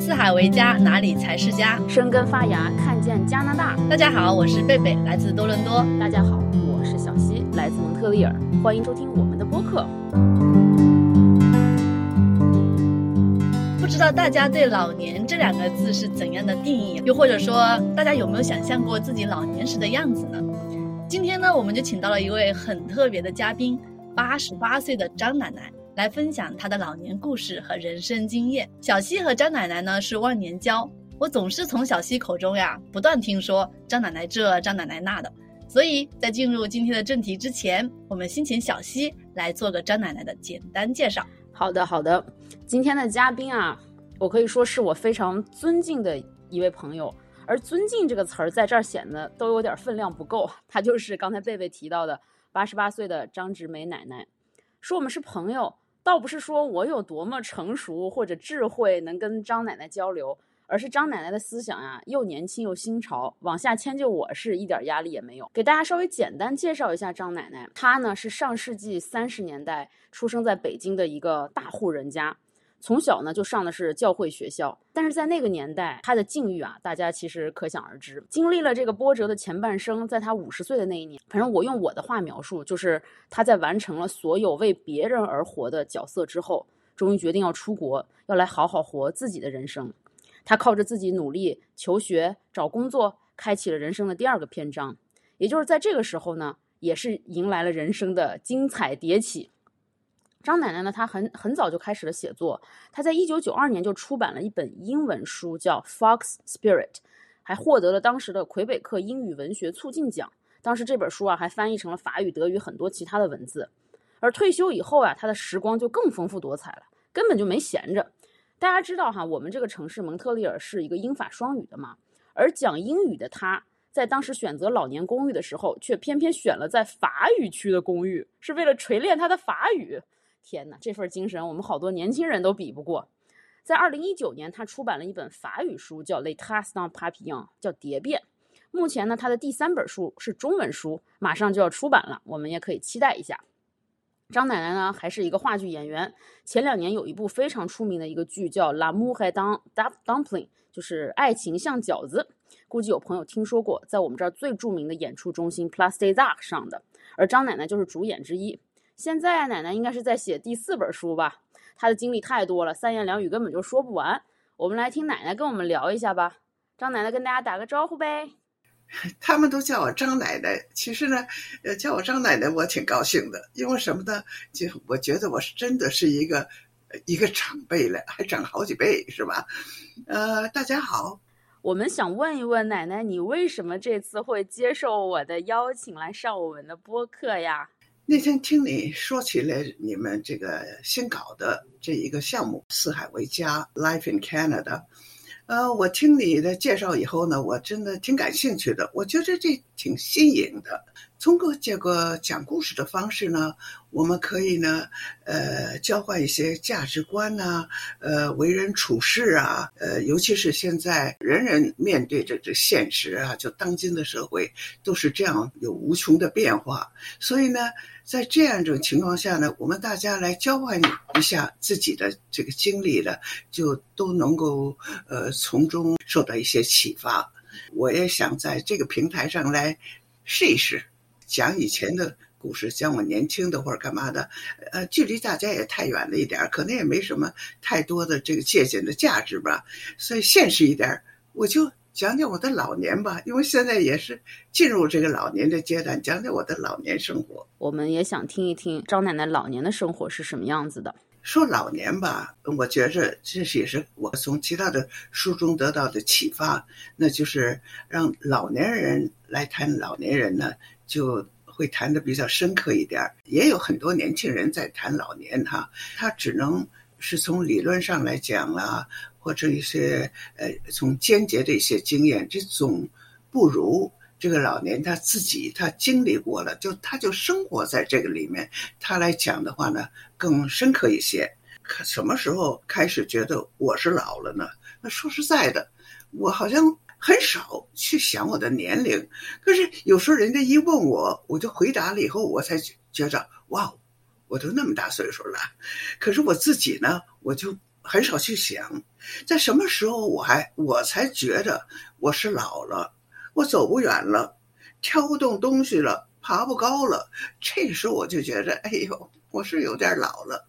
四海为家，哪里才是家？生根发芽，看见加拿大。大家好，我是贝贝，来自多伦多。大家好，我是小溪，来自蒙特利尔。欢迎收听我们的播客。不知道大家对“老年”这两个字是怎样的定义？又或者说，大家有没有想象过自己老年时的样子呢？今天呢，我们就请到了一位很特别的嘉宾，八十八岁的张奶奶。来分享她的老年故事和人生经验。小西和张奶奶呢是忘年交，我总是从小西口中呀不断听说张奶奶这张奶奶那的，所以在进入今天的正题之前，我们先请小西来做个张奶奶的简单介绍。好的，好的。今天的嘉宾啊，我可以说是我非常尊敬的一位朋友，而“尊敬”这个词儿在这儿显得都有点分量不够。她就是刚才贝贝提到的八十八岁的张植梅奶奶，说我们是朋友。倒不是说我有多么成熟或者智慧能跟张奶奶交流，而是张奶奶的思想呀又年轻又新潮，往下迁就我是一点压力也没有。给大家稍微简单介绍一下张奶奶，她呢是上世纪三十年代出生在北京的一个大户人家。从小呢就上的是教会学校，但是在那个年代，他的境遇啊，大家其实可想而知。经历了这个波折的前半生，在他五十岁的那一年，反正我用我的话描述，就是他在完成了所有为别人而活的角色之后，终于决定要出国，要来好好活自己的人生。他靠着自己努力求学、找工作，开启了人生的第二个篇章。也就是在这个时候呢，也是迎来了人生的精彩迭起。张奶奶呢？她很很早就开始了写作。她在一九九二年就出版了一本英文书，叫《Fox Spirit》，还获得了当时的魁北克英语文学促进奖。当时这本书啊，还翻译成了法语、德语很多其他的文字。而退休以后啊，她的时光就更丰富多彩了，根本就没闲着。大家知道哈，我们这个城市蒙特利尔是一个英法双语的嘛，而讲英语的她，在当时选择老年公寓的时候，却偏偏选了在法语区的公寓，是为了锤炼她的法语。天哪，这份精神我们好多年轻人都比不过。在二零一九年，他出版了一本法语书，叫《Les t a s dans Papillon》，叫《蝶变》。目前呢，他的第三本书是中文书，马上就要出版了，我们也可以期待一下。张奶奶呢，还是一个话剧演员。前两年有一部非常出名的一个剧叫《La Mou Hai Dang dumpling》，就是爱情像饺子。估计有朋友听说过，在我们这儿最著名的演出中心 Place des Arts 上的，而张奶奶就是主演之一。现在奶奶应该是在写第四本书吧？她的经历太多了，三言两语根本就说不完。我们来听奶奶跟我们聊一下吧。张奶奶跟大家打个招呼呗。他们都叫我张奶奶，其实呢，呃，叫我张奶奶我挺高兴的，因为什么呢？就我觉得我是真的是一个一个长辈了，还长好几辈，是吧？呃，大家好，我们想问一问奶奶，你为什么这次会接受我的邀请来上我们的播客呀？那天听你说起来，你们这个新搞的这一个项目“四海为家 ”（Life in Canada），呃，我听你的介绍以后呢，我真的挺感兴趣的。我觉得这挺新颖的。通过这个讲故事的方式呢，我们可以呢，呃，交换一些价值观呐，呃，为人处事啊，呃，尤其是现在人人面对着这现实啊，就当今的社会都是这样有无穷的变化，所以呢。在这样一种情况下呢，我们大家来交换一下自己的这个经历了，就都能够呃从中受到一些启发。我也想在这个平台上来试一试，讲以前的故事，讲我年轻的或者干嘛的，呃，距离大家也太远了一点，可能也没什么太多的这个借鉴的价值吧。所以现实一点，我就。讲讲我的老年吧，因为现在也是进入这个老年的阶段，讲讲我的老年生活。我们也想听一听张奶奶老年的生活是什么样子的。说老年吧，我觉着这是也是我从其他的书中得到的启发，那就是让老年人来谈老年人呢，就会谈的比较深刻一点。也有很多年轻人在谈老年，哈，他只能是从理论上来讲啊。或者一些呃，从间接的一些经验，这总不如这个老年他自己他经历过了，就他就生活在这个里面，他来讲的话呢更深刻一些。可什么时候开始觉得我是老了呢？那说实在的，我好像很少去想我的年龄。可是有时候人家一问我，我就回答了以后，我才觉着哇，我都那么大岁数了。可是我自己呢，我就。很少去想，在什么时候我还我才觉得我是老了，我走不远了，挑不动东西了，爬不高了。这时候我就觉得，哎呦，我是有点老了。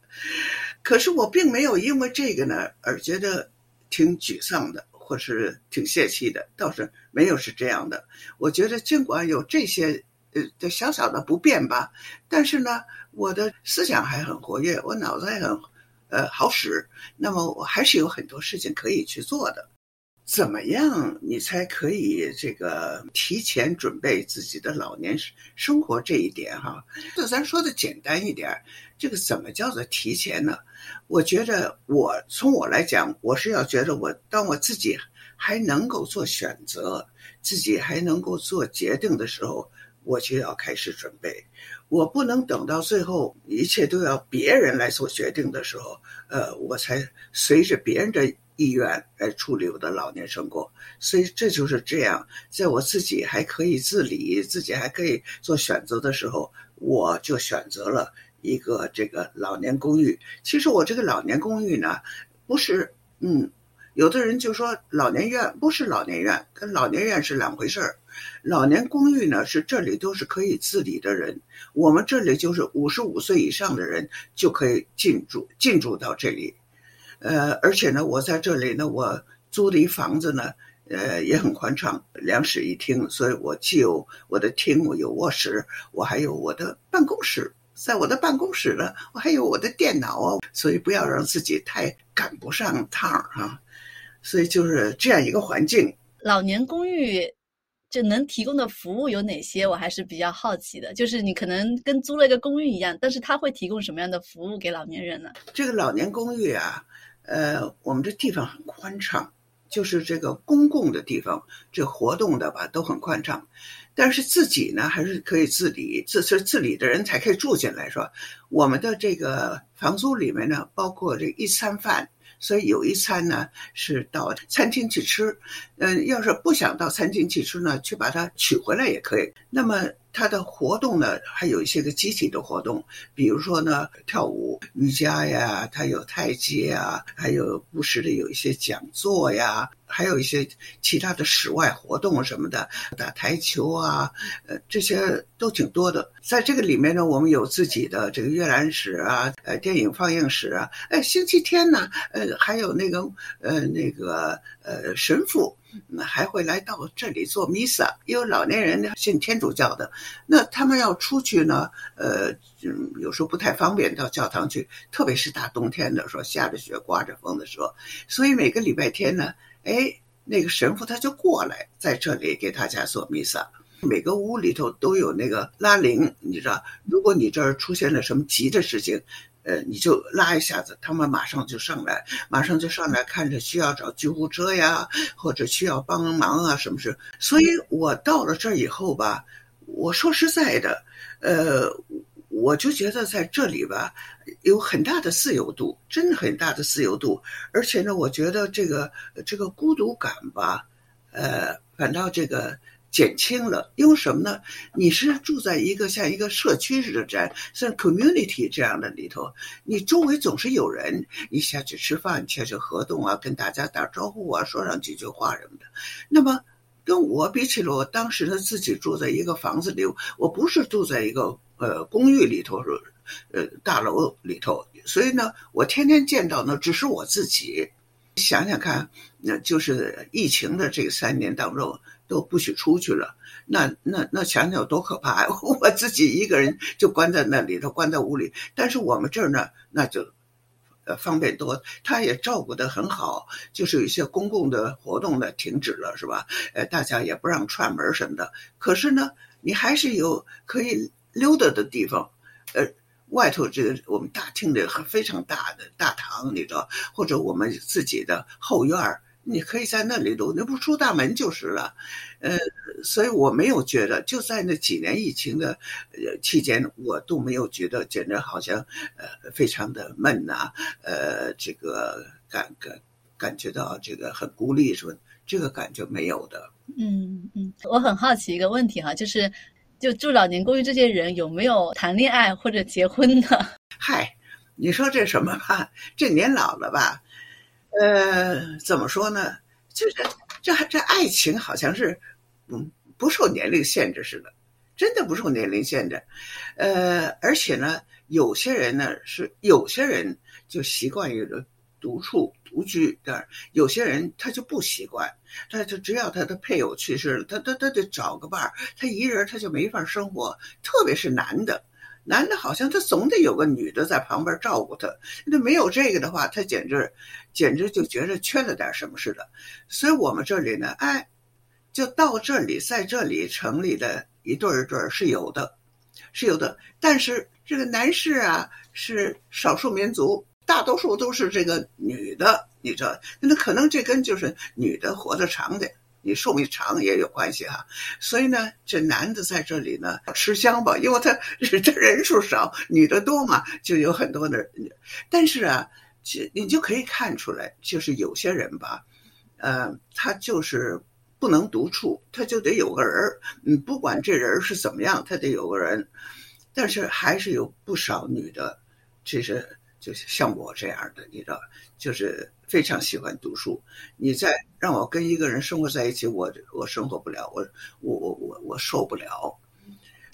可是我并没有因为这个呢而觉得挺沮丧的，或是挺泄气的，倒是没有是这样的。我觉得尽管有这些呃的小小的不便吧，但是呢，我的思想还很活跃，我脑子还很呃好使。那么我还是有很多事情可以去做的。怎么样你才可以这个提前准备自己的老年生活这一点哈？这咱说的简单一点，这个怎么叫做提前呢？我觉得我从我来讲，我是要觉得我当我自己还能够做选择，自己还能够做决定的时候，我就要开始准备。我不能等到最后一切都要别人来做决定的时候，呃，我才随着别人的。意愿来处理我的老年生活，所以这就是这样。在我自己还可以自理、自己还可以做选择的时候，我就选择了一个这个老年公寓。其实我这个老年公寓呢，不是嗯，有的人就说老年院不是老年院，跟老年院是两回事儿。老年公寓呢，是这里都是可以自理的人，我们这里就是五十五岁以上的人就可以进驻进驻到这里。呃，而且呢，我在这里呢，我租的一房子呢，呃，也很宽敞，两室一厅，所以我既有我的厅，我有卧室，我还有我的办公室，在我的办公室呢，我还有我的电脑啊，所以不要让自己太赶不上趟啊，所以就是这样一个环境。老年公寓就能提供的服务有哪些？我还是比较好奇的，就是你可能跟租了一个公寓一样，但是他会提供什么样的服务给老年人呢？这个老年公寓啊。呃，我们这地方很宽敞，就是这个公共的地方，这活动的吧都很宽敞，但是自己呢还是可以自理，自是自理的人才可以住进来，是吧？我们的这个房租里面呢，包括这一餐饭，所以有一餐呢是到餐厅去吃，嗯，要是不想到餐厅去吃呢，去把它取回来也可以。那么。它的活动呢，还有一些个集体的活动，比如说呢，跳舞、瑜伽呀，它有太极啊，还有不时的有一些讲座呀，还有一些其他的室外活动什么的，打台球啊，呃，这些都挺多的。在这个里面呢，我们有自己的这个阅览室啊，呃，电影放映室啊，哎，星期天呢，呃，还有那个呃那个呃神父。那还会来到这里做弥撒，因为老年人呢信天主教的，那他们要出去呢，呃，有时候不太方便到教堂去，特别是大冬天的时候，下着雪、刮着风的时候，所以每个礼拜天呢，哎，那个神父他就过来在这里给大家做弥撒。每个屋里头都有那个拉铃，你知道，如果你这儿出现了什么急的事情。呃，你就拉一下子，他们马上就上来，马上就上来看着需要找救护车呀，或者需要帮忙啊，什么事？所以我到了这儿以后吧，我说实在的，呃，我就觉得在这里吧，有很大的自由度，真的很大的自由度，而且呢，我觉得这个这个孤独感吧，呃，反倒这个。减轻了，因为什么呢？你是住在一个像一个社区似的，这像 community 这样的里头，你周围总是有人，你下去吃饭，下去活动啊，跟大家打招呼啊，说上几句话什么的。那么跟我比起来，我当时呢自己住在一个房子里，我不是住在一个呃公寓里头，呃大楼里头，所以呢，我天天见到呢只是我自己。想想看，那就是疫情的这三年当中。都不许出去了，那那那想想有多可怕！我自己一个人就关在那里头，关在屋里。但是我们这儿呢，那就呃方便多，他也照顾得很好，就是有一些公共的活动呢停止了，是吧？呃，大家也不让串门什么的。可是呢，你还是有可以溜达的地方，呃，外头这个我们大厅的非常大的大堂里头，或者我们自己的后院儿。你可以在那里读，那不出大门就是了，呃，所以我没有觉得，就在那几年疫情的呃期间，我都没有觉得，简直好像呃非常的闷呐，呃，这个感感感觉到这个很孤立，是吧？这个感觉没有的。嗯嗯，我很好奇一个问题哈，就是就住老年公寓这些人有没有谈恋爱或者结婚的？嗨，你说这什么吧？这年老了吧？呃，怎么说呢？就是这这爱情好像是，嗯，不受年龄限制似的，真的不受年龄限制。呃，而且呢，有些人呢是有些人就习惯于独处独居的，有些人他就不习惯，他就只要他的配偶去世了，他他他得找个伴儿，他一人他就没法生活，特别是男的。男的好像他总得有个女的在旁边照顾他，那没有这个的话，他简直，简直就觉得缺了点什么似的。所以我们这里呢，哎，就到这里，在这里成立的一对儿一对儿是有的，是有的。但是这个男士啊，是少数民族，大多数都是这个女的，你知道，那可能这跟就是女的活得长点。你寿命长也有关系哈，所以呢，这男的在这里呢吃香吧，因为他这人数少，女的多嘛，就有很多的。但是啊，其你就可以看出来，就是有些人吧，呃，他就是不能独处，他就得有个人儿。嗯，不管这人是怎么样，他得有个人。但是还是有不少女的，其实就是像我这样的，你知道，就是。非常喜欢读书，你再让我跟一个人生活在一起，我我生活不了，我我我我我受不了。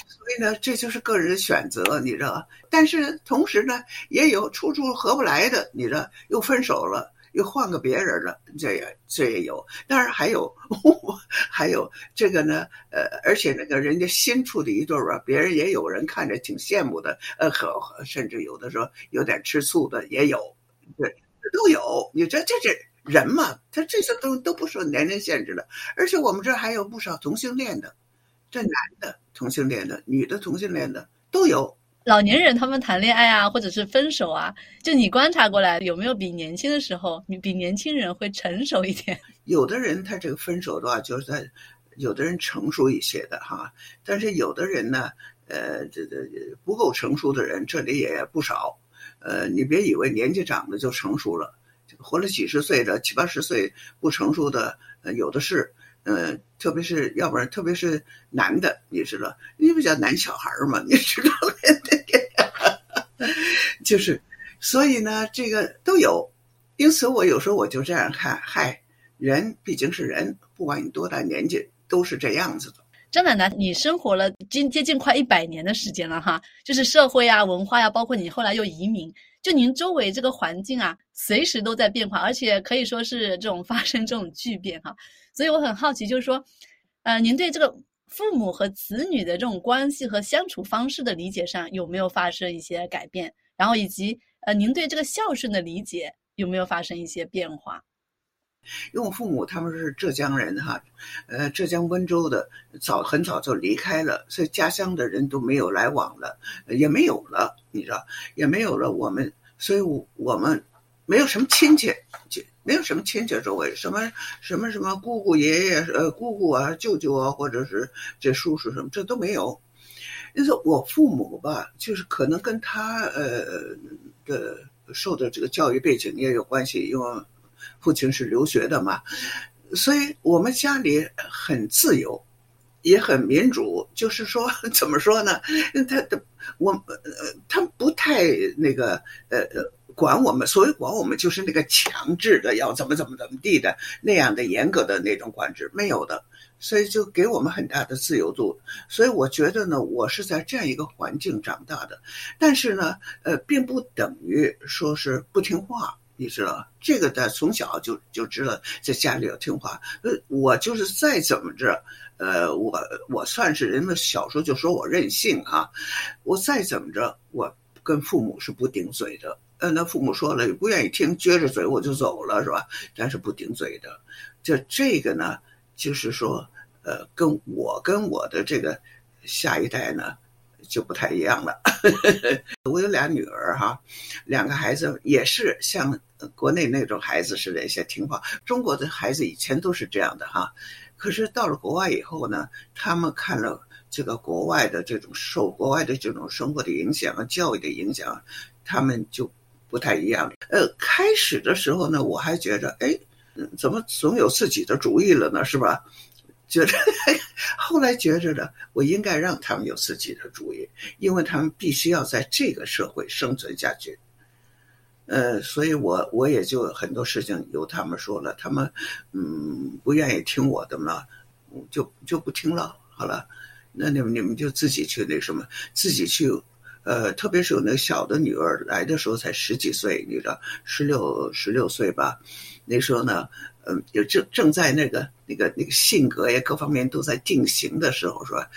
所以呢，这就是个人选择，你知道。但是同时呢，也有处处合不来的，你知道，又分手了，又换个别人了，这也这也有。当然还有 还有这个呢，呃，而且那个人家新处的一对儿啊，别人也有人看着挺羡慕的，呃，和甚至有的时候有点吃醋的也有，对。都有，你这这这人嘛，他这些都都不受年龄限制的，而且我们这还有不少同性恋的，这男的同性恋的，女的同性恋的都有。老年人他们谈恋爱啊，或者是分手啊，就你观察过来，有没有比年轻的时候，你比年轻人会成熟一点？有的人他这个分手的话，就是在有的人成熟一些的哈，但是有的人呢，呃，这这不够成熟的人，这里也不少。呃，你别以为年纪长了就成熟了，活了几十岁的、七八十岁不成熟的，呃，有的是。呃，特别是要不然，特别是男的，你知道，你不叫男小孩嘛，你知道，就是，所以呢，这个都有。因此，我有时候我就这样看，嗨，人毕竟是人，不管你多大年纪，都是这样子的。张奶奶，你生活了近接近快一百年的时间了哈，就是社会啊、文化呀，包括你后来又移民，就您周围这个环境啊，随时都在变化，而且可以说是这种发生这种巨变哈。所以我很好奇，就是说，呃，您对这个父母和子女的这种关系和相处方式的理解上有没有发生一些改变？然后以及呃，您对这个孝顺的理解有没有发生一些变化？因为我父母他们是浙江人哈，呃，浙江温州的，早很早就离开了，所以家乡的人都没有来往了，也没有了，你知道，也没有了我们，所以我们没有什么亲戚，就没有什么亲戚周围，什么什么什么姑姑爷爷呃姑姑啊舅舅啊，或者是这叔叔什么，这都没有。就是我父母吧，就是可能跟他呃的受的这个教育背景也有关系，因为。父亲是留学的嘛，所以我们家里很自由，也很民主。就是说，怎么说呢？他的我呃，他不太那个呃呃管我们。所谓管我们，就是那个强制的要怎么怎么怎么地的那样的严格的那种管制没有的。所以就给我们很大的自由度。所以我觉得呢，我是在这样一个环境长大的，但是呢，呃，并不等于说是不听话。你知道这个，他从小就就知道在家里要听话。呃，我就是再怎么着，呃，我我算是人们小时候就说我任性啊。我再怎么着，我跟父母是不顶嘴的。呃，那父母说了不愿意听，撅着嘴我就走了，是吧？但是不顶嘴的。就这个呢，就是说，呃，跟我跟我的这个下一代呢。就不太一样了。我有俩女儿哈，两个孩子也是像国内那种孩子似的，一些听话。中国的孩子以前都是这样的哈，可是到了国外以后呢，他们看了这个国外的这种受国外的这种生活的影响和教育的影响，他们就不太一样。呃，开始的时候呢，我还觉着，哎，怎么总有自己的主意了呢？是吧？觉得 后来觉着呢，我应该让他们有自己的主意，因为他们必须要在这个社会生存下去。呃，所以我我也就很多事情由他们说了，他们嗯不愿意听我的嘛，就就不听了。好了，那你们你们就自己去那什么，自己去。呃，特别是有那个小的女儿来的时候才十几岁，你知道，十六十六岁吧，那时候呢，嗯，也正正在那个那个那个性格呀各方面都在定型的时候，是吧？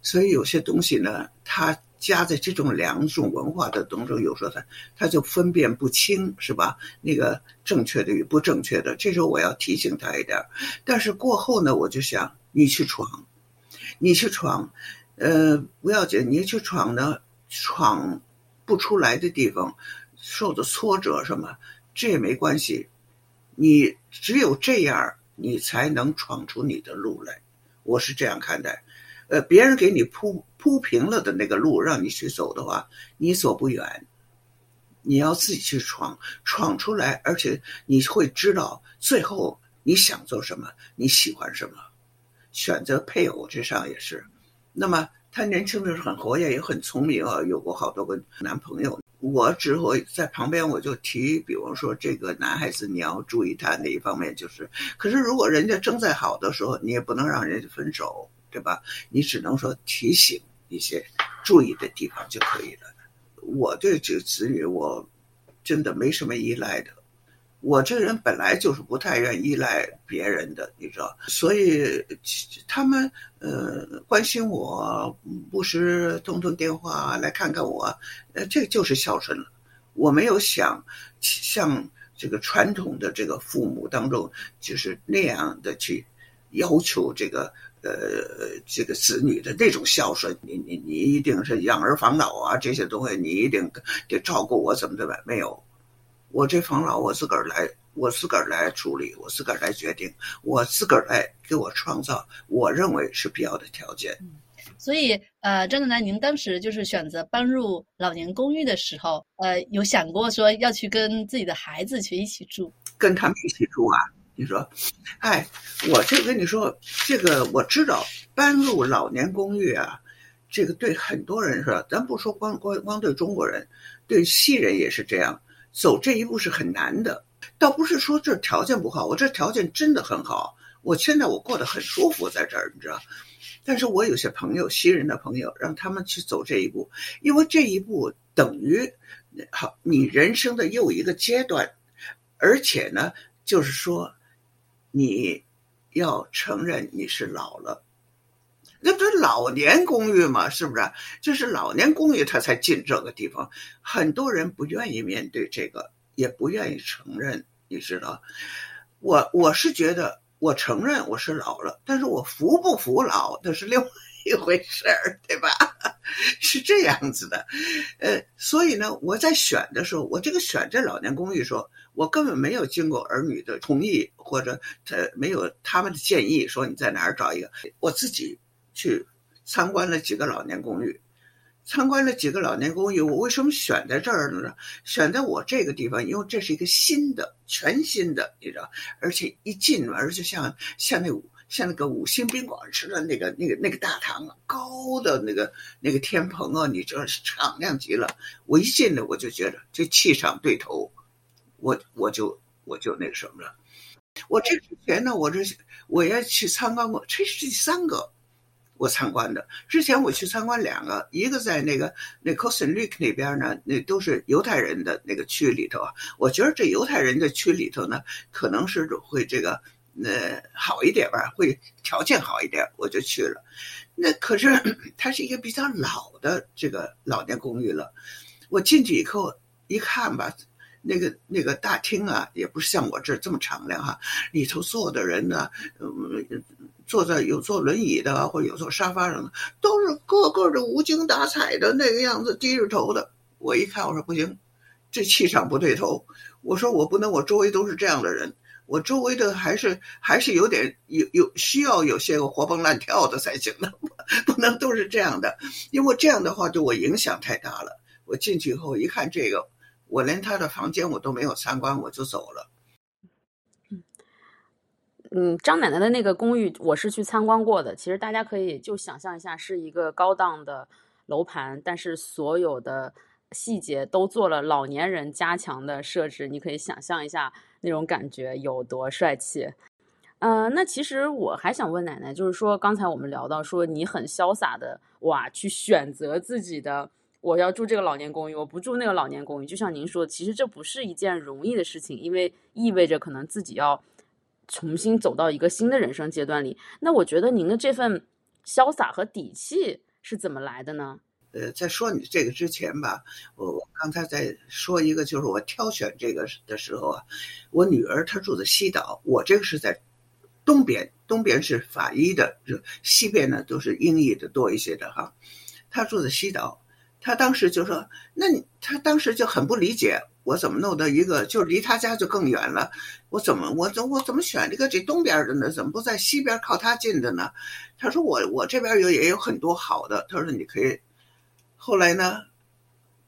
所以有些东西呢，他夹在这种两种文化的当中，有时候他他就分辨不清，是吧？那个正确的与不正确的，这时候我要提醒他一点。但是过后呢，我就想你去闯，你去闯，呃，不要紧，你去闯呢。闯不出来的地方，受的挫折什么，这也没关系。你只有这样，你才能闯出你的路来。我是这样看待。呃，别人给你铺铺平了的那个路，让你去走的话，你走不远。你要自己去闯，闯出来，而且你会知道最后你想做什么，你喜欢什么。选择配偶之上也是。那么。他年轻的时候很活跃，也很聪明啊，有过好多个男朋友。我只会在旁边，我就提，比方说这个男孩子你要注意他哪一方面，就是。可是如果人家正在好的时候，你也不能让人家分手，对吧？你只能说提醒一些注意的地方就可以了。我对这个子女，我真的没什么依赖的。我这个人本来就是不太愿意依赖别人的，你知道，所以他们呃关心我，不时通通电话来看看我，呃，这就是孝顺了。我没有想像这个传统的这个父母当中，就是那样的去要求这个呃这个子女的那种孝顺。你你你一定是养儿防老啊，这些东西你一定得照顾我怎么的吧？没有。我这防老，我自个儿来，我自个儿来处理，我自个儿来决定，我自个儿来给我创造我认为是必要的条件。所以，呃，张奶奶，您当时就是选择搬入老年公寓的时候，呃，有想过说要去跟自己的孩子去一起住，跟他们一起住啊？你说，哎，我这跟你说，这个我知道，搬入老年公寓啊，这个对很多人是吧？咱不说光光光对中国人，对西人也是这样。走这一步是很难的，倒不是说这条件不好，我这条件真的很好，我现在我过得很舒服在这儿，你知道。但是我有些朋友，新人的朋友，让他们去走这一步，因为这一步等于好你人生的又一个阶段，而且呢，就是说你要承认你是老了。那不是老年公寓嘛？是不是？就是老年公寓，他才进这个地方。很多人不愿意面对这个，也不愿意承认。你知道，我我是觉得，我承认我是老了，但是我服不服老，那是另外一回事儿，对吧？是这样子的。呃，所以呢，我在选的时候，我这个选这老年公寓，说我根本没有经过儿女的同意，或者他没有他们的建议，说你在哪儿找一个，我自己。去参观了几个老年公寓，参观了几个老年公寓。我为什么选在这儿呢？选在我这个地方，因为这是一个新的、全新的，你知道，而且一进门就像像那像那个五星宾馆似的，那个那个那个大堂啊，高的那个那个天棚啊，你知道是敞亮极了。我一进来我就觉得这气场对头，我我就我就那个什么了。我这之前呢，我这我也去参观过，这是第三个。我参观的之前，我去参观两个，一个在那个那 c o s t a Rica 那边呢，那都是犹太人的那个区里头啊。我觉得这犹太人的区里头呢，可能是会这个呃好一点吧，会条件好一点，我就去了。那可是它是一个比较老的这个老年公寓了。我进去以后一看吧，那个那个大厅啊，也不是像我这儿这么敞亮哈，里头坐的人呢，嗯。坐在有坐轮椅的，或者有坐沙发上的，都是个个的无精打采的那个样子，低着头的。我一看，我说不行，这气场不对头。我说我不能，我周围都是这样的人，我周围的还是还是有点有有需要有些个活蹦乱跳的才行的，不能都是这样的，因为这样的话对我影响太大了。我进去以后一看这个，我连他的房间我都没有参观，我就走了。嗯，张奶奶的那个公寓我是去参观过的。其实大家可以就想象一下，是一个高档的楼盘，但是所有的细节都做了老年人加强的设置，你可以想象一下那种感觉有多帅气。呃，那其实我还想问奶奶，就是说刚才我们聊到说你很潇洒的哇，去选择自己的我要住这个老年公寓，我不住那个老年公寓。就像您说，其实这不是一件容易的事情，因为意味着可能自己要重新走到一个新的人生阶段里。那我觉得您的这份潇洒和底气是怎么来的呢？呃，在说你这个之前吧，我我刚才在说一个，就是我挑选这个的时候啊，我女儿她住在西岛，我这个是在东边，东边是法医的，就西边呢都是英译的多一些的哈。她住在西岛，她当时就说，那你她当时就很不理解，我怎么弄到一个就离他家就更远了，我怎么我怎我怎么选这个这东边的呢？怎么不在西边靠他近的呢？他说我我这边有也有很多好的，他说你可以。后来呢，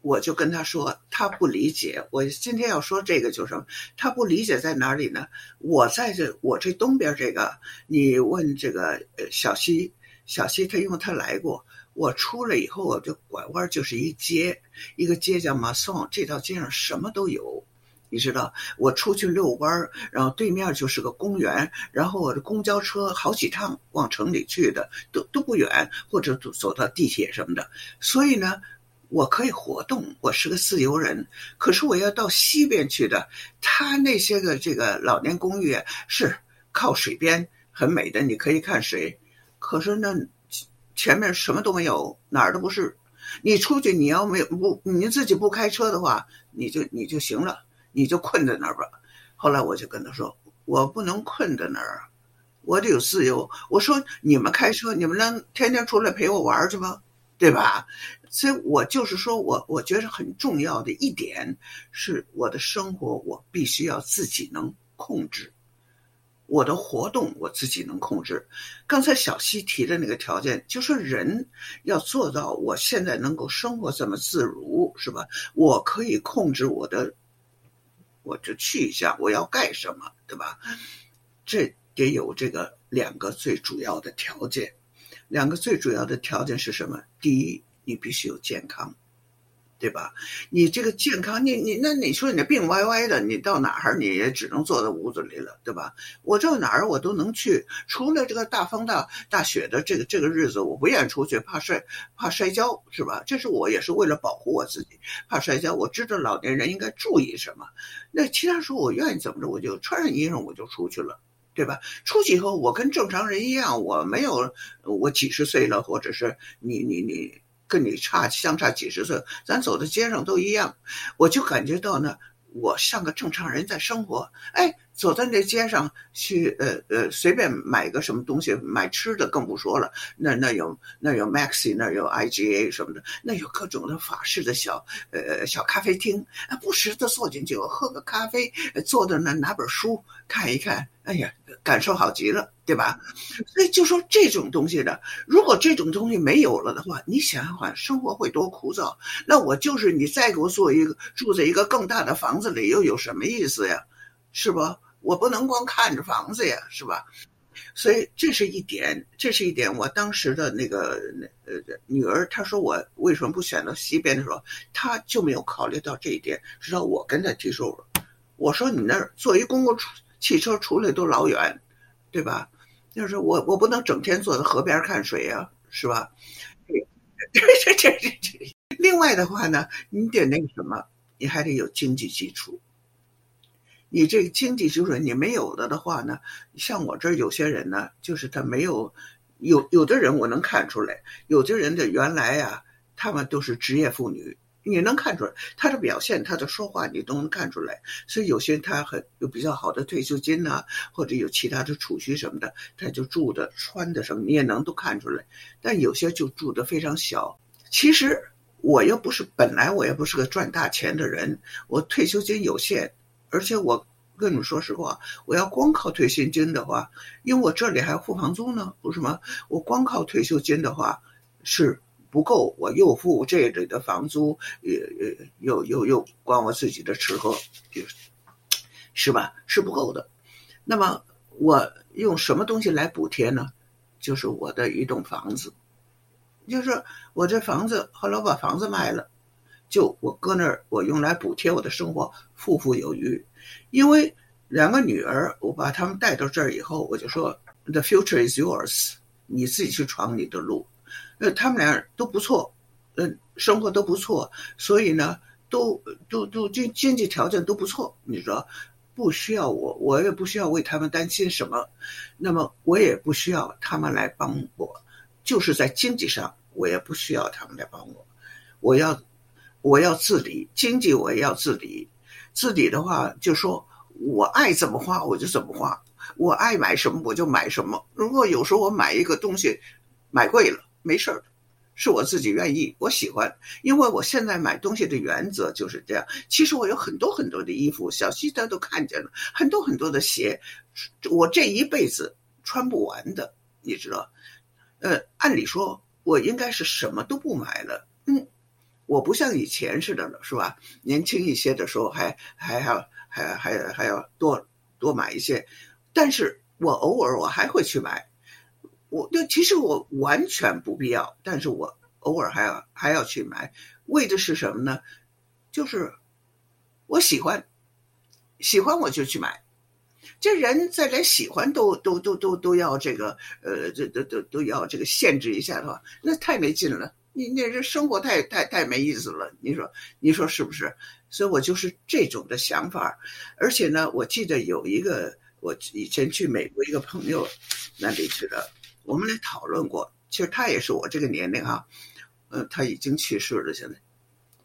我就跟他说，他不理解。我今天要说这个就是他不理解在哪里呢？我在这，我这东边这个，你问这个小西，小西他因为他来过，我出来以后我就拐弯就是一街，一个街叫马宋，这条街上什么都有。你知道，我出去遛弯，然后对面就是个公园，然后我的公交车好几趟往城里去的，都都不远，或者走走到地铁什么的。所以呢，我可以活动，我是个自由人。可是我要到西边去的，他那些个这个老年公寓是靠水边，很美的，你可以看水。可是那前面什么都没有，哪儿都不是。你出去，你要没有不你自己不开车的话，你就你就行了。你就困在那儿吧。后来我就跟他说：“我不能困在那儿，我得有自由。”我说：“你们开车，你们能天天出来陪我玩去吗？对吧？”所以，我就是说我我觉得很重要的一点是，我的生活我必须要自己能控制，我的活动我自己能控制。刚才小西提的那个条件，就是人要做到我现在能够生活这么自如，是吧？我可以控制我的。我这去一下，我要干什么，对吧？这得有这个两个最主要的条件。两个最主要的条件是什么？第一，你必须有健康。对吧？你这个健康，你你那你说你病歪歪的，你到哪儿你也只能坐在屋子里了，对吧？我到哪儿我都能去，除了这个大风大大雪的这个这个日子，我不愿意出去，怕摔怕摔跤，是吧？这是我也是为了保护我自己，怕摔跤。我知道老年人应该注意什么。那其他时候我愿意怎么着，我就穿上衣裳我就出去了，对吧？出去以后我跟正常人一样，我没有我几十岁了，或者是你你你。跟你差相差几十岁，咱走在街上都一样，我就感觉到呢，我像个正常人在生活。哎，走在那街上去，呃呃，随便买个什么东西，买吃的更不说了。那那有那有 Maxi，那有 IGA 什么的，那有各种的法式的小呃小咖啡厅，不时的坐进去，喝个咖啡，坐在那拿本书看一看，哎呀，感受好极了。对吧？所以就说这种东西的，如果这种东西没有了的话，你想想，生活会多枯燥。那我就是你再给我做一个住在一个更大的房子里，又有什么意思呀？是吧？我不能光看着房子呀，是吧？所以这是一点，这是一点。我当时的那个那呃女儿，她说我为什么不选择西边的时候，她就没有考虑到这一点。直到我跟她提出，我说你那儿坐一公共汽车出来都老远，对吧？就是我，我不能整天坐在河边看水呀，是吧？这这这这这。另外的话呢，你得那个什么，你还得有经济基础。你这个经济基础你没有了的话呢，像我这儿有些人呢，就是他没有，有有的人我能看出来，有的人的原来呀，他们都是职业妇女。你能看出来他的表现，他的说话，你都能看出来。所以有些他很有比较好的退休金呐，或者有其他的储蓄什么的，他就住的、穿的什么，你也能都看出来。但有些就住的非常小。其实我又不是本来我也不是个赚大钱的人，我退休金有限，而且我跟你们说实话，我要光靠退休金的话，因为我这里还要付房租呢，不是吗？我光靠退休金的话是。不够，我又付这里的房租，也也又又又管我自己的吃喝，是吧？是不够的。那么我用什么东西来补贴呢？就是我的一栋房子，就是我这房子后来我把房子卖了，就我搁那儿，我用来补贴我的生活，富富有余。因为两个女儿，我把她们带到这儿以后，我就说：“The future is yours，你自己去闯你的路。”呃，他们俩都不错，嗯，生活都不错，所以呢，都都都经经济条件都不错。你说不需要我，我也不需要为他们担心什么，那么我也不需要他们来帮我，就是在经济上，我也不需要他们来帮我。我要我要自理，经济我也要自理。自理的话，就说我爱怎么花我就怎么花，我爱买什么我就买什么。如果有时候我买一个东西买贵了。没事儿，是我自己愿意，我喜欢，因为我现在买东西的原则就是这样。其实我有很多很多的衣服，小西他都看见了，很多很多的鞋，我这一辈子穿不完的，你知道？呃，按理说我应该是什么都不买了，我不像以前似的了，是吧？年轻一些的时候还还要还还还要多多买一些，但是我偶尔我还会去买。我就其实我完全不必要，但是我偶尔还要还要去买，为的是什么呢？就是我喜欢，喜欢我就去买。这人在连喜欢都都都都都要这个呃，这都都都要这个限制一下的话，那太没劲了。你那这生活太太太没意思了。你说你说是不是？所以我就是这种的想法。而且呢，我记得有一个我以前去美国一个朋友那里去了。我们来讨论过，其实他也是我这个年龄哈，呃，他已经去世了。现在，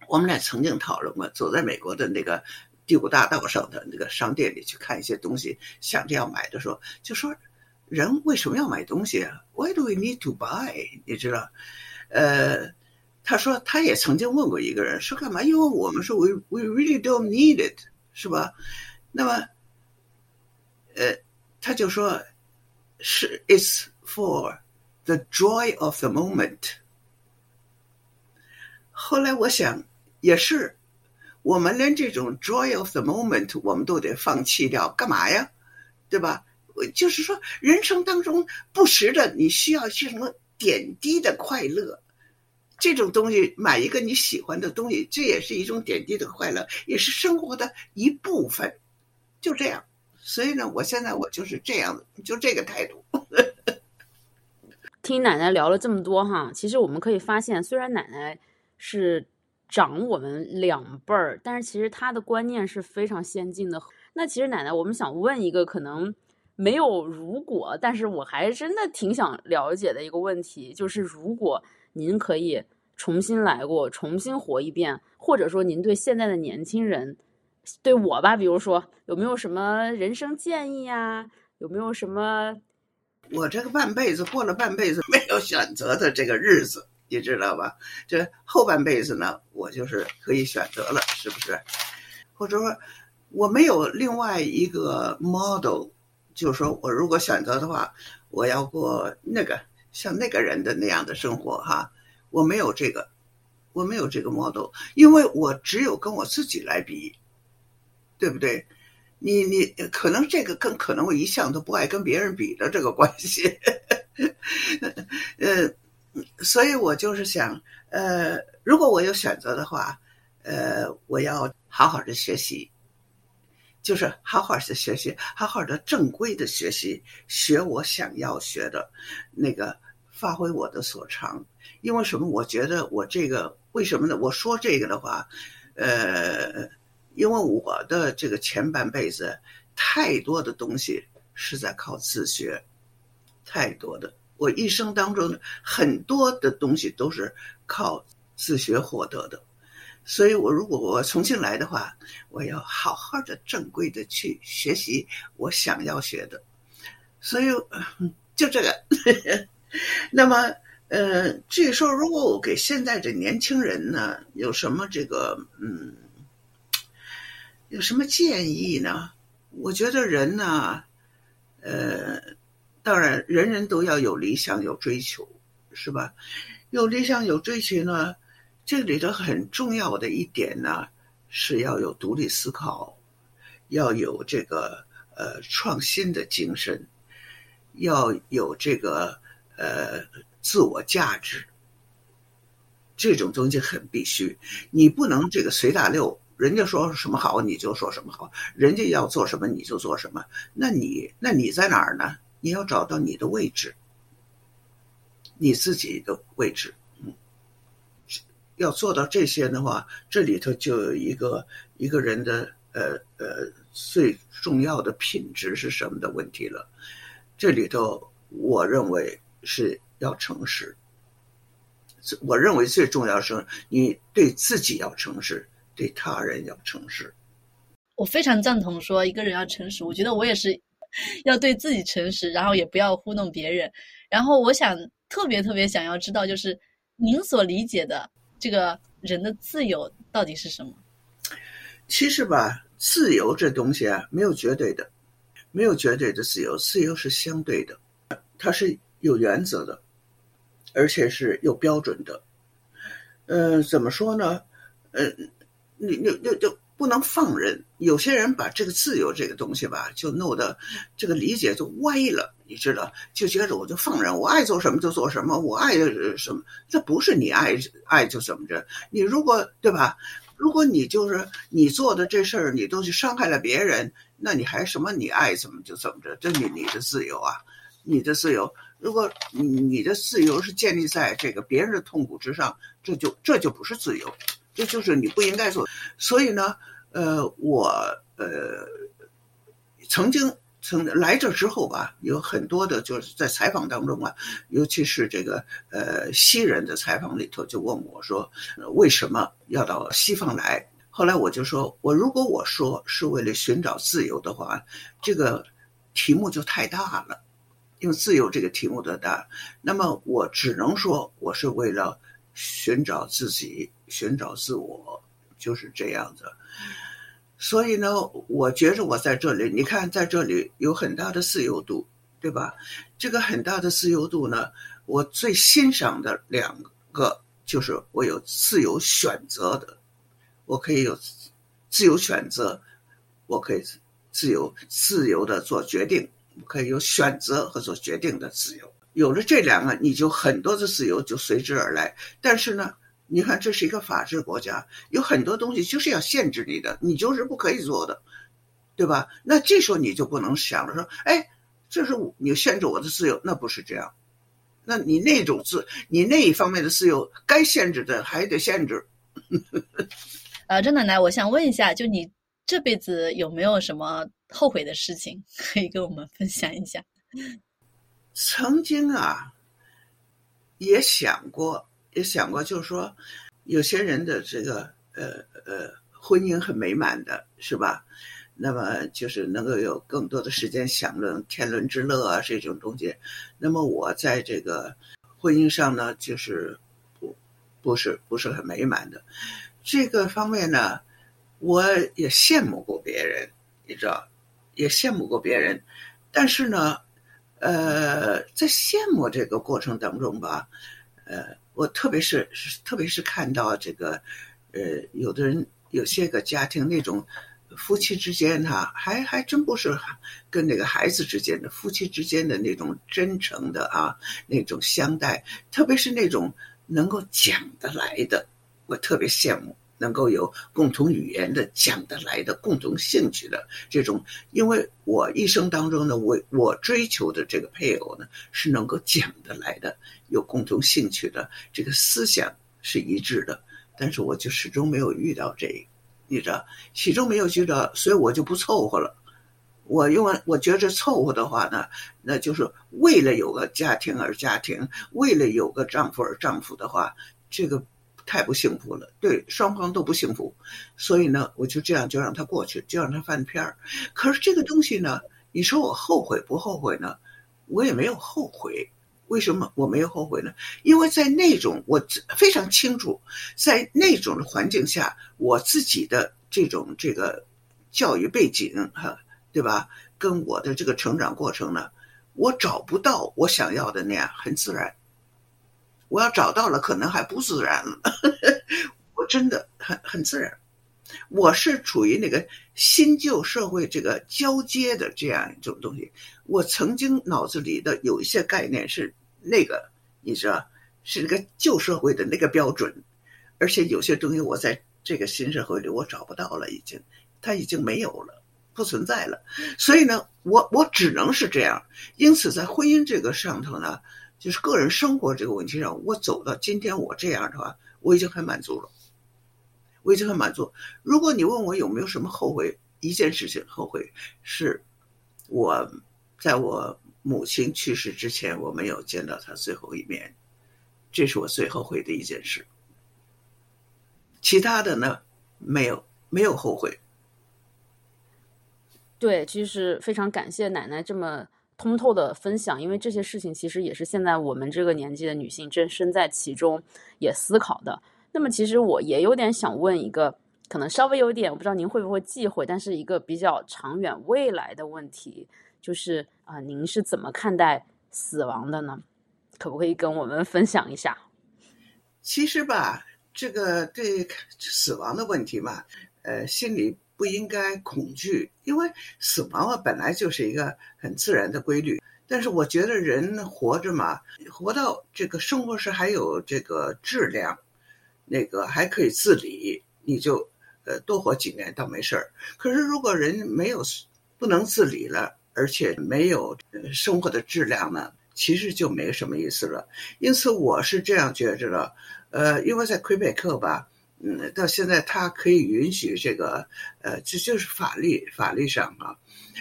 我们俩曾经讨论过，走在美国的那个第五大道上的那个商店里去看一些东西，想着要买的时候，就说人为什么要买东西啊？Why do we need to buy？你知道？呃，他说他也曾经问过一个人，说干嘛？因为我们说 we we really don't need it，是吧？那么，呃，他就说是 it's。For the joy of the moment。后来我想，也是，我们连这种 joy of the moment 我们都得放弃掉，干嘛呀？对吧？就是说，人生当中不时的你需要些什么点滴的快乐，这种东西，买一个你喜欢的东西，这也是一种点滴的快乐，也是生活的一部分。就这样，所以呢，我现在我就是这样的，就这个态度。听奶奶聊了这么多哈，其实我们可以发现，虽然奶奶是长我们两辈儿，但是其实她的观念是非常先进的。那其实奶奶，我们想问一个可能没有如果，但是我还真的挺想了解的一个问题，就是如果您可以重新来过，重新活一遍，或者说您对现在的年轻人，对我吧，比如说有没有什么人生建议呀？有没有什么？我这个半辈子过了半辈子没有选择的这个日子，你知道吧？这后半辈子呢，我就是可以选择了，是不是？或者说，我没有另外一个 model，就是说我如果选择的话，我要过那个像那个人的那样的生活哈，我没有这个，我没有这个 model，因为我只有跟我自己来比，对不对？你你可能这个跟可能我一向都不爱跟别人比的这个关系，呃，所以我就是想，呃，如果我有选择的话，呃，我要好好的学习，就是好好的学习，好好的正规的学习，学我想要学的，那个发挥我的所长。因为什么？我觉得我这个为什么呢？我说这个的话，呃。因为我的这个前半辈子，太多的东西是在靠自学，太多的，我一生当中很多的东西都是靠自学获得的，所以我如果我重新来的话，我要好好的正规的去学习我想要学的，所以就这个。那么，呃，据说如果我给现在的年轻人呢，有什么这个，嗯。有什么建议呢？我觉得人呢，呃，当然人人都要有理想、有追求，是吧？有理想、有追求呢，这里头很重要的一点呢，是要有独立思考，要有这个呃创新的精神，要有这个呃自我价值。这种东西很必须，你不能这个随大流，人家说什么好你就说什么好，人家要做什么你就做什么，那你那你在哪儿呢？你要找到你的位置，你自己的位置，要做到这些的话，这里头就有一个一个人的呃呃最重要的品质是什么的问题了，这里头我认为是要诚实。我认为最重要是你对自己要诚实，对他人要诚实。我非常赞同说一个人要诚实，我觉得我也是要对自己诚实，然后也不要糊弄别人。然后我想特别特别想要知道，就是您所理解的这个人的自由到底是什么？其实吧，自由这东西啊，没有绝对的，没有绝对的自由，自由是相对的，它是有原则的。而且是有标准的，呃，怎么说呢？呃，你你你就不能放任。有些人把这个自由这个东西吧，就弄得这个理解就歪了，你知道？就觉得我就放任，我爱做什么就做什么，我爱什么，这不是你爱爱就怎么着？你如果对吧？如果你就是你做的这事儿，你都去伤害了别人，那你还什么？你爱怎么就怎么着？这你你的自由啊，你的自由。如果你的自由是建立在这个别人的痛苦之上，这就这就不是自由，这就是你不应该做。所以呢，呃，我呃曾经曾来这之后吧，有很多的就是在采访当中啊，尤其是这个呃西人的采访里头，就问我说，为什么要到西方来？后来我就说，我如果我说是为了寻找自由的话，这个题目就太大了。因为自由这个题目的大，那么我只能说，我是为了寻找自己，寻找自我，就是这样子。所以呢，我觉着我在这里，你看，在这里有很大的自由度，对吧？这个很大的自由度呢，我最欣赏的两个就是我有自由选择的，我可以有自由选择，我可以自由自由的做决定。可以有选择和做决定的自由，有了这两个，你就很多的自由就随之而来。但是呢，你看这是一个法治国家，有很多东西就是要限制你的，你就是不可以做的，对吧？那这时候你就不能想着说，哎，这是你限制我的自由，那不是这样。那你那种自，你那一方面的自由，该限制的还得限制。呃，张奶奶，我想问一下，就你这辈子有没有什么？后悔的事情 可以跟我们分享一下。曾经啊，也想过，也想过，就是说，有些人的这个呃呃婚姻很美满的，是吧？那么就是能够有更多的时间享乐天伦之乐啊这种东西。那么我在这个婚姻上呢，就是不不是不是很美满的。这个方面呢，我也羡慕过别人，你知道。也羡慕过别人，但是呢，呃，在羡慕这个过程当中吧，呃，我特别是特别是看到这个，呃，有的人有些个家庭那种夫妻之间哈，还还真不是跟那个孩子之间的夫妻之间的那种真诚的啊，那种相待，特别是那种能够讲得来的，我特别羡慕。能够有共同语言的、讲得来的、共同兴趣的这种，因为我一生当中呢，我我追求的这个配偶呢，是能够讲得来的、有共同兴趣的，这个思想是一致的。但是我就始终没有遇到这，你知道，始终没有遇到，所以我就不凑合了。我因为我觉着凑合的话呢，那就是为了有个家庭而家庭，为了有个丈夫而丈夫的话，这个。太不幸福了，对双方都不幸福，所以呢，我就这样就让他过去，就让他翻篇儿。可是这个东西呢，你说我后悔不后悔呢？我也没有后悔。为什么我没有后悔呢？因为在那种我非常清楚，在那种的环境下，我自己的这种这个教育背景哈，对吧？跟我的这个成长过程呢，我找不到我想要的那样很自然。我要找到了，可能还不自然了。我真的很很自然。我是处于那个新旧社会这个交接的这样一种东西。我曾经脑子里的有一些概念是那个，你知道，是那个旧社会的那个标准，而且有些东西我在这个新社会里我找不到了，已经，它已经没有了，不存在了。所以呢，我我只能是这样。因此，在婚姻这个上头呢，就是个人生活这个问题上，我走到今天我这样的话，我已经很满足了，我已经很满足。如果你问我有没有什么后悔，一件事情后悔是，我在我母亲去世之前，我没有见到她最后一面，这是我最后悔的一件事。其他的呢，没有没有后悔。对，其实非常感谢奶奶这么通透的分享，因为这些事情其实也是现在我们这个年纪的女性正身在其中也思考的。那么，其实我也有点想问一个，可能稍微有点，我不知道您会不会忌讳，但是一个比较长远未来的问题，就是啊，您是怎么看待死亡的呢？可不可以跟我们分享一下？其实吧。这个对死亡的问题嘛，呃，心里不应该恐惧，因为死亡啊本来就是一个很自然的规律。但是我觉得人活着嘛，活到这个生活是还有这个质量，那个还可以自理，你就呃多活几年倒没事儿。可是如果人没有不能自理了，而且没有生活的质量呢，其实就没什么意思了。因此我是这样觉着的。呃，因为在魁北克吧，嗯，到现在他可以允许这个，呃，这就是法律法律上啊，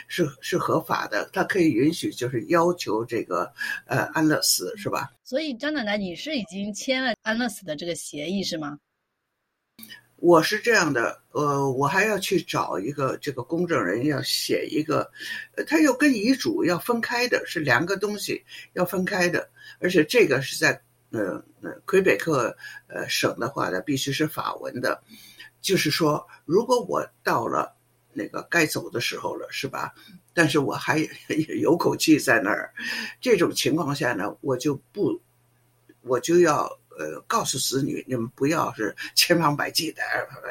是是合法的，他可以允许就是要求这个，呃，安乐死是吧？所以张奶奶，你是已经签了安乐死的这个协议是吗？我是这样的，呃，我还要去找一个这个公证人，要写一个，呃，他又跟遗嘱要分开的，是两个东西要分开的，而且这个是在。呃，魁北克呃省的话呢，必须是法文的，就是说，如果我到了那个该走的时候了，是吧？但是我还 有口气在那儿，这种情况下呢，我就不，我就要呃告诉子女，你们不要是 千方百计的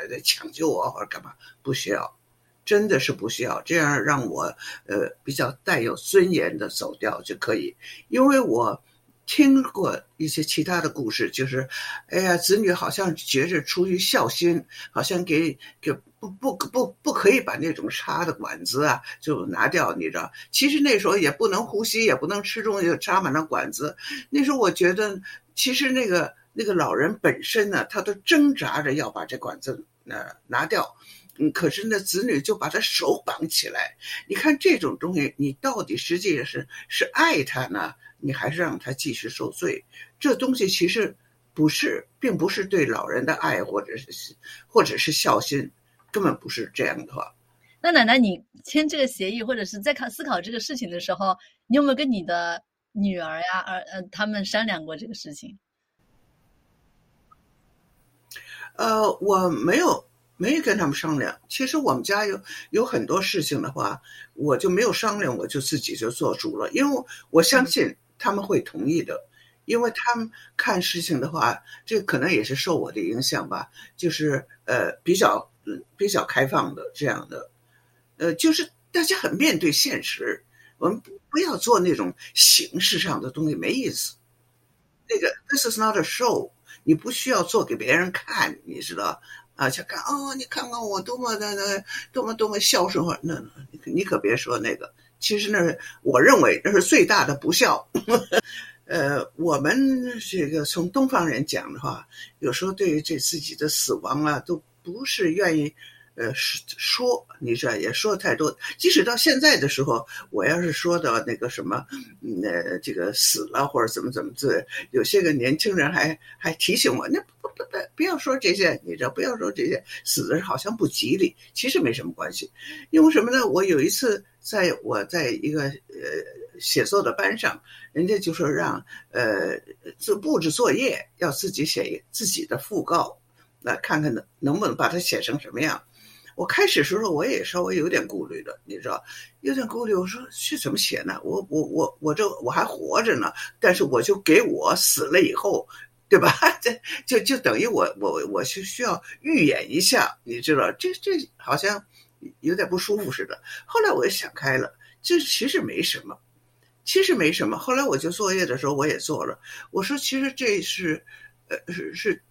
来抢救我或者干嘛，不需要，真的是不需要，这样让我呃比较带有尊严的走掉就可以，因为我。听过一些其他的故事，就是，哎呀，子女好像觉着出于孝心，好像给给不不不不可以把那种插的管子啊就拿掉，你知道？其实那时候也不能呼吸，也不能吃东西，插满了管子。那时候我觉得，其实那个那个老人本身呢，他都挣扎着要把这管子呃拿掉，嗯，可是那子女就把他手绑起来。你看这种东西，你到底实际是是爱他呢？你还是让他继续受罪，这东西其实不是，并不是对老人的爱，或者是或者是孝心，根本不是这样的话。那奶奶，你签这个协议，或者是在考思考这个事情的时候，你有没有跟你的女儿呀、儿呃他们商量过这个事情？呃，我没有。没有跟他们商量。其实我们家有有很多事情的话，我就没有商量，我就自己就做主了。因为我相信他们会同意的，因为他们看事情的话，这可能也是受我的影响吧，就是呃比较比较开放的这样的，呃，就是大家很面对现实，我们不不要做那种形式上的东西，没意思。那个 This is not a show，你不需要做给别人看，你知道。啊，去看哦，你看看我多么的那多么多么孝顺，那你你可别说那个，其实那是我认为那是最大的不孝。呃，我们这个从东方人讲的话，有时候对于这自己的死亡啊，都不是愿意。呃，说你这也说太多。即使到现在的时候，我要是说到那个什么，呃，这个死了或者怎么怎么着，有些个年轻人还还提醒我，那不不不，不要说这些，你这不要说这些，死的好像不吉利。其实没什么关系，因为什么呢？我有一次在我在一个呃写作的班上，人家就说让呃自布置作业，要自己写自己的讣告，来看看能能不能把它写成什么样。我开始时候我也稍微有点顾虑的，你知道，有点顾虑。我说是怎么写呢？我我我我这我还活着呢，但是我就给我死了以后，对吧？这就就等于我我我是需要预演一下，你知道，这这好像有点不舒服似的。后来我也想开了，这其实没什么，其实没什么。后来我就作业的时候我也做了，我说其实这是，呃是是。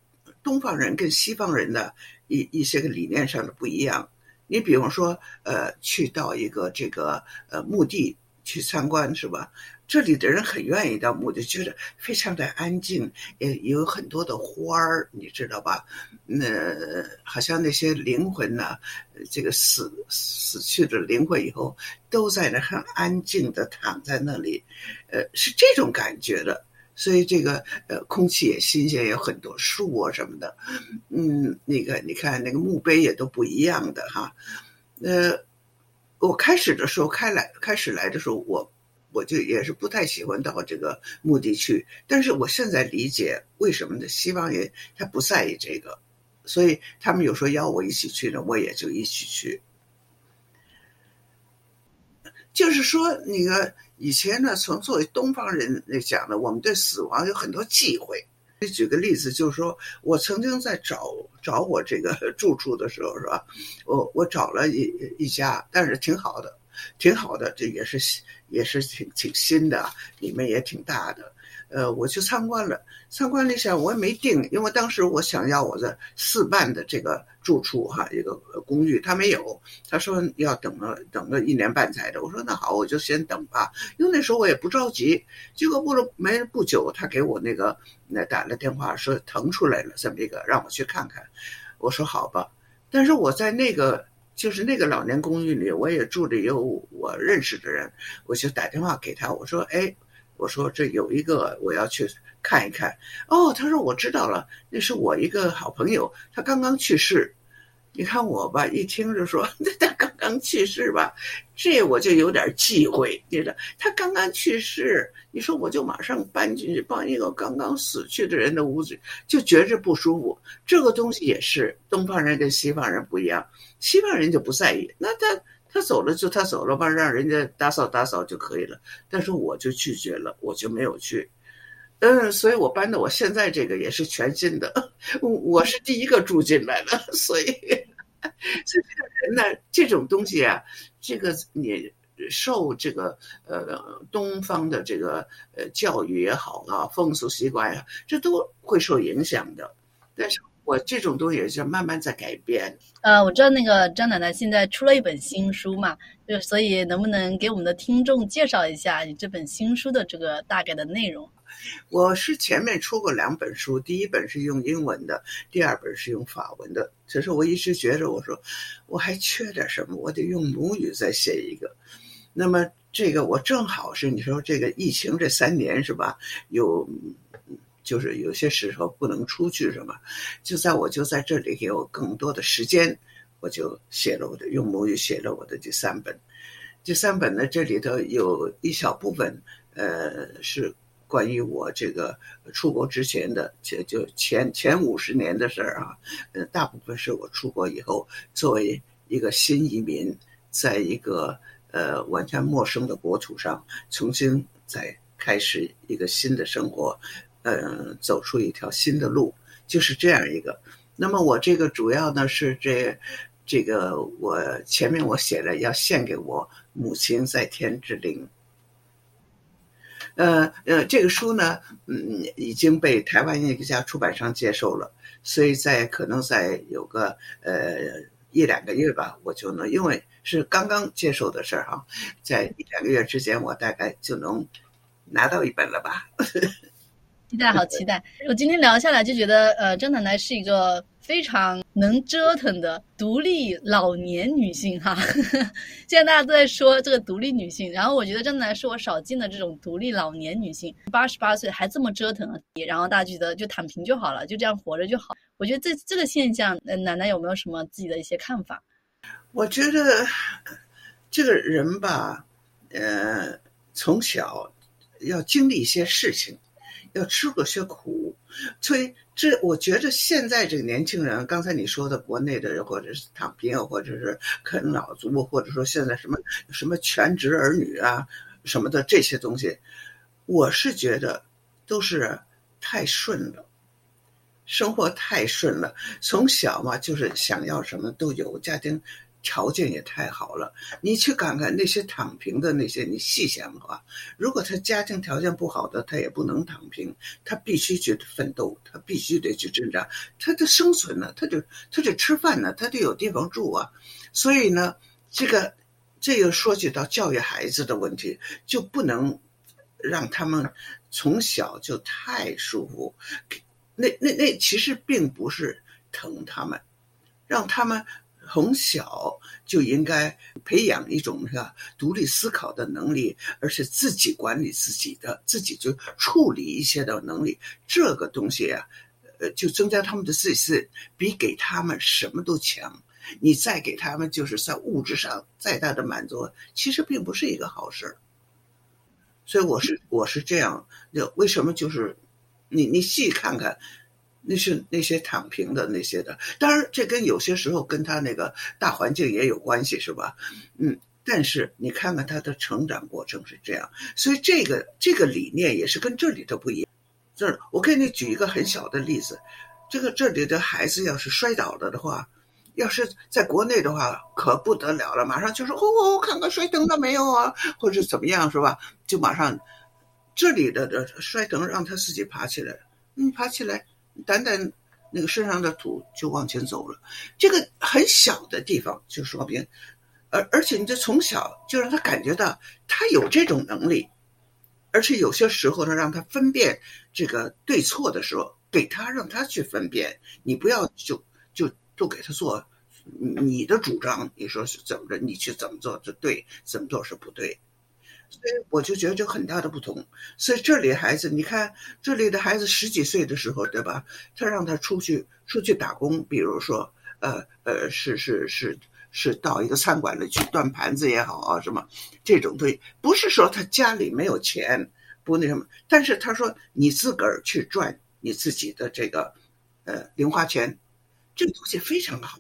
东方人跟西方人的一一些个理念上的不一样。你比方说，呃，去到一个这个呃墓地去参观，是吧？这里的人很愿意到墓地，觉得非常的安静，也有很多的花儿，你知道吧？那好像那些灵魂呢，这个死死去的灵魂以后，都在那很安静的躺在那里，呃，是这种感觉的。所以这个呃，空气也新鲜，有很多树啊什么的，嗯，那个你看那个墓碑也都不一样的哈。呃，我开始的时候开来开始来的时候，我我就也是不太喜欢到这个墓地去，但是我现在理解为什么呢？西方人他不在意这个，所以他们有时候邀我一起去呢，我也就一起去。就是说那个。以前呢，从作为东方人来讲呢，我们对死亡有很多忌讳。举个例子，就是说我曾经在找找我这个 住处的时候，是吧？我我找了一一家，但是挺好的，挺好的，这也是也是挺挺新的，里面也挺大的。呃，我去参观了，参观了一下，我也没定，因为当时我想要我的四办的这个住处哈，一个公寓，他没有，他说要等了等了一年半载的，我说那好，我就先等吧，因为那时候我也不着急。结果不了没不久，他给我那个那打了电话说腾出来了这么一个，让我去看看。我说好吧，但是我在那个就是那个老年公寓里，我也住着有我认识的人，我就打电话给他，我说哎。我说这有一个我要去看一看哦，他说我知道了，那是我一个好朋友，他刚刚去世。你看我吧，一听就说 他刚刚去世吧，这我就有点忌讳。你说他刚刚去世，你说我就马上搬进去帮一个刚刚死去的人的屋子，就觉着不舒服。这个东西也是东方人跟西方人不一样，西方人就不在意，那他。他走了就他走了吧，让人家打扫打扫就可以了。但是我就拒绝了，我就没有去。嗯，所以我搬的我现在这个也是全新的，我是第一个住进来的，所以，所以这个人呢，这种东西啊，这个你受这个呃东方的这个呃教育也好啊，风俗习惯呀，这都会受影响的。但是。我这种东西也是慢慢在改变。呃，我知道那个张奶奶现在出了一本新书嘛，就所以能不能给我们的听众介绍一下你这本新书的这个大概的内容？我是前面出过两本书，第一本是用英文的，第二本是用法文的。其实我一直觉着，我说我还缺点什么，我得用母语再写一个。那么这个我正好是你说这个疫情这三年是吧？有。就是有些时候不能出去，什么，就在我就在这里给我更多的时间，我就写了我的用母语写了我的第三本，第三本呢这里头有一小部分，呃，是关于我这个出国之前的，就就前前五十年的事儿啊，呃，大部分是我出国以后作为一个新移民，在一个呃完全陌生的国土上重新再开始一个新的生活。嗯，走出一条新的路，就是这样一个。那么我这个主要呢是这，这个我前面我写了要献给我母亲在天之灵。呃呃，这个书呢，嗯，已经被台湾一家出版商接受了，所以在可能在有个呃一两个月吧，我就能，因为是刚刚接受的事儿哈，在一两个月之间，我大概就能拿到一本了吧。期待，好期待！我今天聊下来就觉得，呃，张奶奶是一个非常能折腾的独立老年女性哈。现在大家都在说这个独立女性，然后我觉得张奶奶是我少见的这种独立老年女性，八十八岁还这么折腾啊！然后大家觉得就躺平就好了，就这样活着就好。我觉得这这个现象，呃奶奶有没有什么自己的一些看法？我觉得这个人吧，呃，从小要经历一些事情。要吃过些苦，所以这我觉得现在这个年轻人，刚才你说的国内的，或者是躺平，或者是啃老族，或者说现在什么什么全职儿女啊什么的这些东西，我是觉得都是太顺了，生活太顺了。从小嘛，就是想要什么都有，家庭条件也太好了。你去看看那些躺平的那些，你细想的话，如果他家庭条件不好的，他也不能躺平，他必须去奋斗，他必须得去挣扎，他的生存呢，他就他得吃饭呢，他得有地方住啊。所以呢，这个这又说起到教育孩子的问题，就不能让他们从小就太舒服。那那那其实并不是疼他们，让他们从小就应该培养一种是吧独立思考的能力，而且自己管理自己的，自己就处理一些的能力。这个东西啊，呃，就增加他们的自信，比给他们什么都强。你再给他们就是在物质上再大的满足，其实并不是一个好事儿。所以我是我是这样，就为什么就是。你你细看看，那是那些躺平的那些的，当然这跟有些时候跟他那个大环境也有关系，是吧？嗯，但是你看看他的成长过程是这样，所以这个这个理念也是跟这里的不一样。这儿我给你举一个很小的例子，这个这里的孩子要是摔倒了的话，要是在国内的话可不得了了，马上就说哦，看看摔疼了没有啊，或者怎么样是吧？就马上。这里的的摔疼让他自己爬起来，你爬起来，掸掸那个身上的土就往前走了。这个很小的地方就说明，而而且你这从小就让他感觉到他有这种能力，而且有些时候呢，让他分辨这个对错的时候，给他让他去分辨，你不要就就都给他做你的主张，你说是怎么着，你去怎么做是对，怎么做是不对。所以我就觉得就很大的不同。所以这里孩子，你看这里的孩子十几岁的时候，对吧？他让他出去出去打工，比如说，呃呃，是是是是到一个餐馆里去端盘子也好啊，什么这种东西，不是说他家里没有钱，不那什么，但是他说你自个儿去赚你自己的这个呃零花钱，这个东西非常好。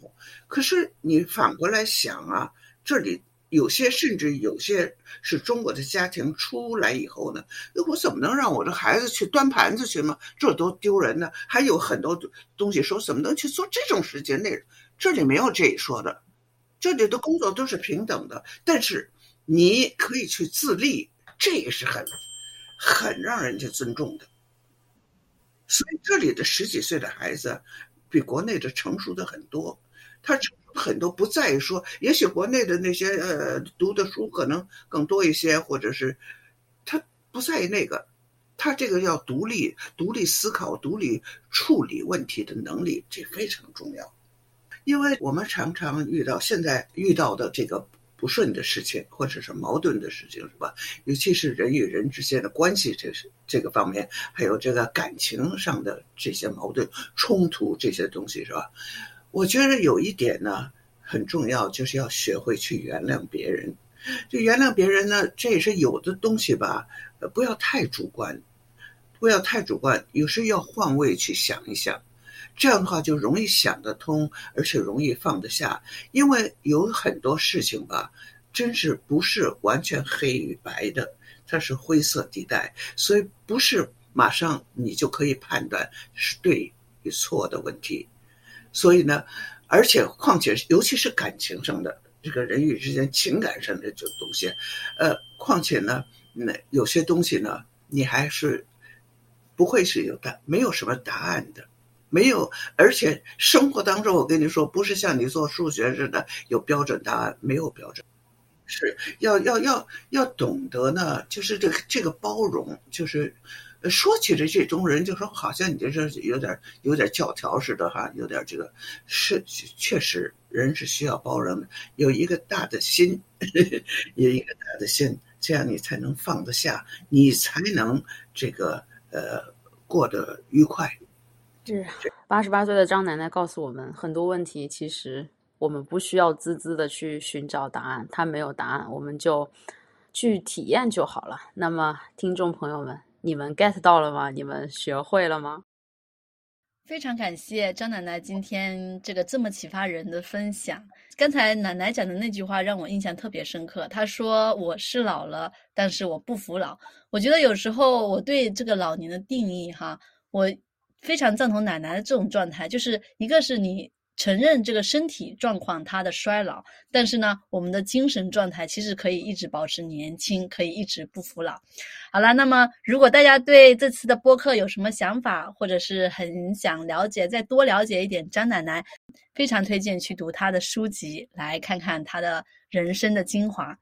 可是你反过来想啊，这里。有些甚至有些是中国的家庭出来以后呢，我怎么能让我的孩子去端盘子去吗？这多丢人呢！还有很多东西说怎么能去做这种事情？那这里没有这一说的，这里的工作都是平等的，但是你可以去自立，这也是很很让人家尊重的。所以这里的十几岁的孩子比国内的成熟的很多，他成。很多不在于说，也许国内的那些呃读的书可能更多一些，或者是他不在于那个，他这个要独立、独立思考、独立处理问题的能力，这非常重要。因为我们常常遇到现在遇到的这个不顺的事情，或者是矛盾的事情，是吧？尤其是人与人之间的关系，这是这个方面，还有这个感情上的这些矛盾冲突这些东西，是吧？我觉得有一点呢很重要，就是要学会去原谅别人。就原谅别人呢，这也是有的东西吧，呃，不要太主观，不要太主观，有时要换位去想一想，这样的话就容易想得通，而且容易放得下。因为有很多事情吧，真是不是完全黑与白的，它是灰色地带，所以不是马上你就可以判断是对与错的问题。所以呢，而且况且，尤其是感情上的这个人与之间情感上的这东西，呃，况且呢，那有些东西呢，你还是不会是有答，没有什么答案的，没有。而且生活当中，我跟你说，不是像你做数学似的有标准答案，没有标准，是要要要要懂得呢，就是这个这个包容，就是。说起这这种人，就说好像你这是有点有点教条似的哈，有点这个是确实人是需要包容的，有一个大的心，有一个大的心，这样你才能放得下，你才能这个呃过得愉快。是八十八岁的张奶奶告诉我们，很多问题其实我们不需要孜孜的去寻找答案，它没有答案，我们就去体验就好了。那么，听众朋友们。你们 get 到了吗？你们学会了吗？非常感谢张奶奶今天这个这么启发人的分享。刚才奶奶讲的那句话让我印象特别深刻。她说：“我是老了，但是我不服老。”我觉得有时候我对这个老年的定义，哈，我非常赞同奶奶的这种状态，就是一个是你承认这个身体状况它的衰老，但是呢，我们的精神状态其实可以一直保持年轻，可以一直不服老。好了，那么如果大家对这次的播客有什么想法，或者是很想了解、再多了解一点张奶奶，非常推荐去读她的书籍，来看看她的人生的精华。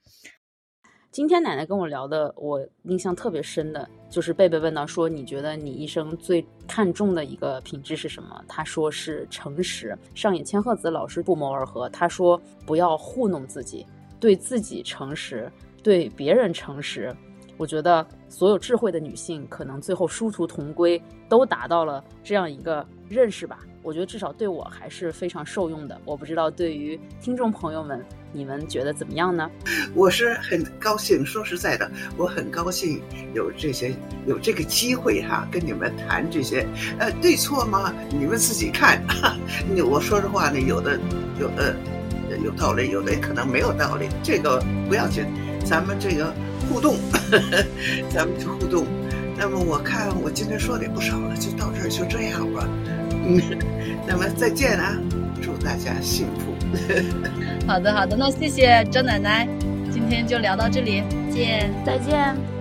今天奶奶跟我聊的，我印象特别深的就是贝贝问到说，你觉得你一生最看重的一个品质是什么？他说是诚实。上野千鹤子老师不谋而合，他说不要糊弄自己，对自己诚实，对别人诚实。我觉得所有智慧的女性，可能最后殊途同归，都达到了这样一个认识吧。我觉得至少对我还是非常受用的。我不知道对于听众朋友们，你们觉得怎么样呢？我是很高兴，说实在的，我很高兴有这些有这个机会哈，跟你们谈这些，呃，对错吗？你们自己看。我说实话呢，有的有的有道理，有的可能没有道理，这个不要紧，咱们这个互动，咱们就互动。那么我看我今天说的也不少了，就到这儿就这样吧。嗯，那么再见啊！祝大家幸福。好的，好的，那谢谢张奶奶，今天就聊到这里，见，再见。